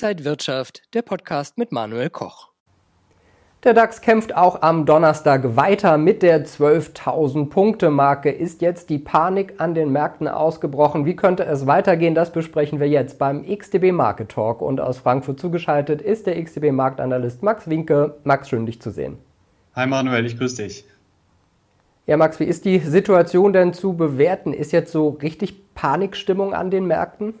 Inside Wirtschaft, der Podcast mit Manuel Koch. Der DAX kämpft auch am Donnerstag weiter mit der 12.000 Punkte Marke. Ist jetzt die Panik an den Märkten ausgebrochen? Wie könnte es weitergehen? Das besprechen wir jetzt beim XTB Market Talk. Und aus Frankfurt zugeschaltet ist der XTB Marktanalyst Max Winke. Max, schön dich zu sehen. Hi Manuel, ich grüße dich. Ja, Max, wie ist die Situation denn zu bewerten? Ist jetzt so richtig Panikstimmung an den Märkten?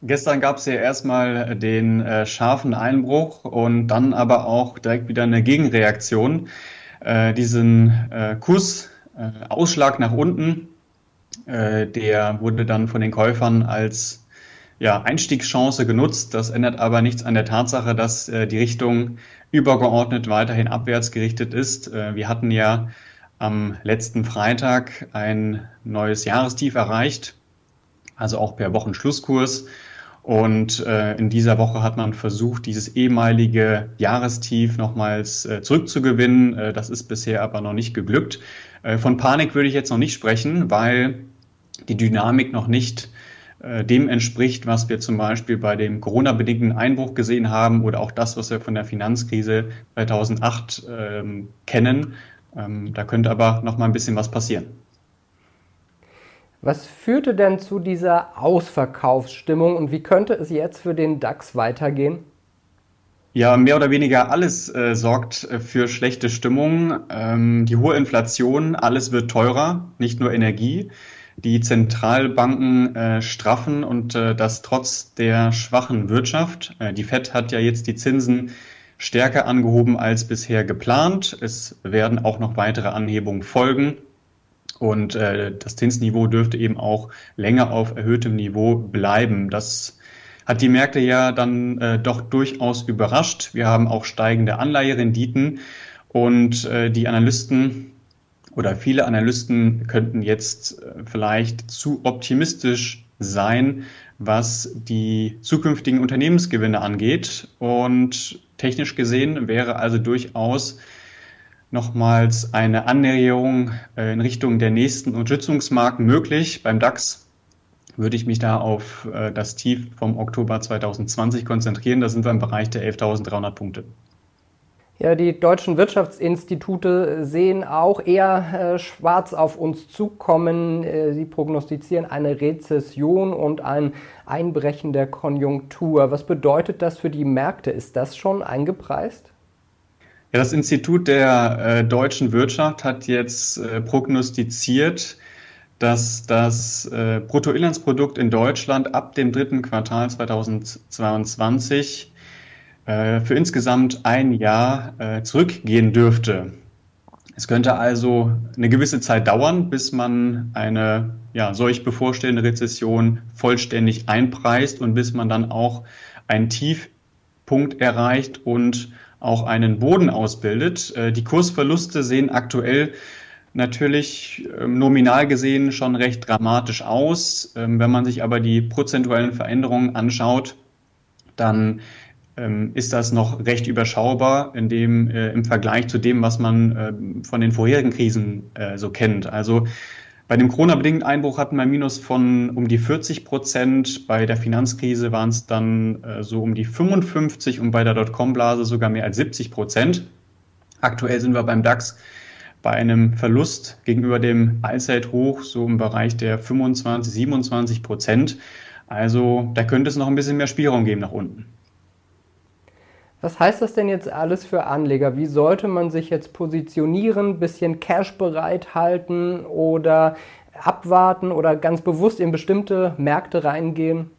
Gestern gab es ja erstmal den äh, scharfen Einbruch und dann aber auch direkt wieder eine Gegenreaktion. Äh, diesen äh, Kursausschlag äh, nach unten, äh, der wurde dann von den Käufern als ja, Einstiegschance genutzt. Das ändert aber nichts an der Tatsache, dass äh, die Richtung übergeordnet weiterhin abwärts gerichtet ist. wir hatten ja am letzten Freitag ein neues Jahrestief erreicht, also auch per Wochenschlusskurs. Und äh, in dieser Woche hat man versucht, dieses ehemalige Jahrestief nochmals äh, zurückzugewinnen. Äh, das ist bisher aber noch nicht geglückt. Äh, von Panik würde ich jetzt noch nicht sprechen, weil die Dynamik noch nicht äh, dem entspricht, was wir zum Beispiel bei dem Corona-bedingten Einbruch gesehen haben oder auch das, was wir von der Finanzkrise 2008 ähm, kennen. Ähm, da könnte aber noch mal ein bisschen was passieren. Was führte denn zu dieser Ausverkaufsstimmung und wie könnte es jetzt für den DAX weitergehen? Ja, mehr oder weniger alles äh, sorgt äh, für schlechte Stimmung. Ähm, die hohe Inflation, alles wird teurer, nicht nur Energie. Die Zentralbanken äh, straffen und äh, das trotz der schwachen Wirtschaft. Äh, die Fed hat ja jetzt die Zinsen stärker angehoben als bisher geplant. Es werden auch noch weitere Anhebungen folgen. Und äh, das Zinsniveau dürfte eben auch länger auf erhöhtem Niveau bleiben. Das hat die Märkte ja dann äh, doch durchaus überrascht. Wir haben auch steigende Anleiherenditen und äh, die Analysten oder viele Analysten könnten jetzt äh, vielleicht zu optimistisch sein, was die zukünftigen Unternehmensgewinne angeht. Und technisch gesehen wäre also durchaus nochmals eine Annäherung äh, in Richtung der nächsten Unterstützungsmarken möglich. Beim DAX würde ich mich da auf äh, das Tief vom Oktober 2020 konzentrieren. Da sind wir im Bereich der 11.300 Punkte. Ja, die deutschen Wirtschaftsinstitute sehen auch eher äh, schwarz auf uns zukommen. Äh, sie prognostizieren eine Rezession und ein Einbrechen der Konjunktur. Was bedeutet das für die Märkte? Ist das schon eingepreist? Ja, das Institut der äh, deutschen Wirtschaft hat jetzt äh, prognostiziert, dass das äh, Bruttoinlandsprodukt in Deutschland ab dem dritten Quartal 2022 äh, für insgesamt ein Jahr äh, zurückgehen dürfte. Es könnte also eine gewisse Zeit dauern, bis man eine ja, solch bevorstehende Rezession vollständig einpreist und bis man dann auch einen Tiefpunkt erreicht und auch einen Boden ausbildet. Äh, die Kursverluste sehen aktuell natürlich ähm, nominal gesehen schon recht dramatisch aus. Ähm, wenn man sich aber die prozentuellen Veränderungen anschaut, dann ähm, ist das noch recht überschaubar in dem, äh, im Vergleich zu dem, was man von den vorherigen Krisen äh, so kennt. Also bei dem Corona-bedingten Einbruch hatten wir ein Minus von um die 40 Prozent. Bei der Finanzkrise waren es dann äh, so um die 55 und bei der Dotcom-Blase sogar mehr als 70 Prozent. Aktuell sind wir beim DAX bei einem Verlust gegenüber dem Allzeithoch so im Bereich der 25, 27 Prozent. Also da könnte es noch ein bisschen mehr Spielraum geben nach unten. Was heißt das denn jetzt alles für Anleger? Wie sollte man sich jetzt positionieren, bisschen Cash bereithalten oder abwarten oder ganz bewusst in bestimmte Märkte reingehen?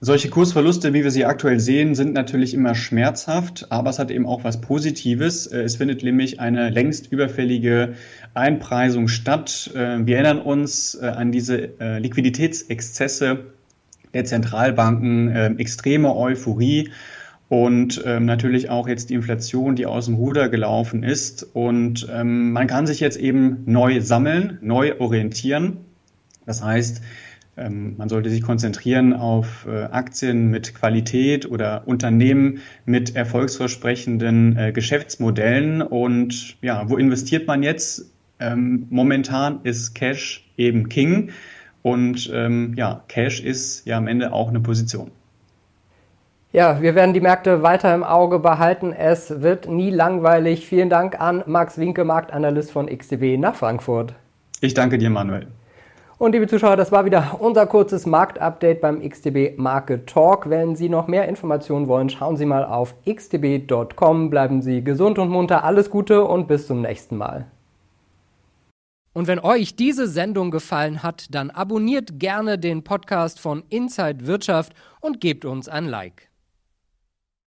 Solche Kursverluste, wie wir sie aktuell sehen, sind natürlich immer schmerzhaft, aber es hat eben auch was Positives. Äh, es findet nämlich eine längst überfällige Einpreisung statt. Äh, wir erinnern uns äh, an diese Liquiditätsexzesse der Zentralbanken, extreme Euphorie und ähm, natürlich auch jetzt die Inflation, die aus dem Ruder gelaufen ist. Und ähm, man kann sich jetzt eben neu sammeln, neu orientieren. Das heißt, ähm, man sollte sich konzentrieren auf äh, Aktien mit Qualität oder Unternehmen mit erfolgsversprechenden äh, Geschäftsmodellen. Und ja, wo investiert man jetzt? Ähm, momentan ist Cash eben King. Und ähm, ja, Cash ist ja am Ende auch eine Position. Ja, wir werden die Märkte weiter im Auge behalten. Es wird nie langweilig. Vielen Dank an Max Winke, Marktanalyst von XTB nach Frankfurt. Ich danke dir, Manuel. Und liebe Zuschauer, das war wieder unser kurzes Marktupdate beim XTB Market Talk. Wenn Sie noch mehr Informationen wollen, schauen Sie mal auf xtb.com. Bleiben Sie gesund und munter. Alles Gute und bis zum nächsten Mal. Und wenn euch diese Sendung gefallen hat, dann abonniert gerne den Podcast von Inside Wirtschaft und gebt uns ein Like.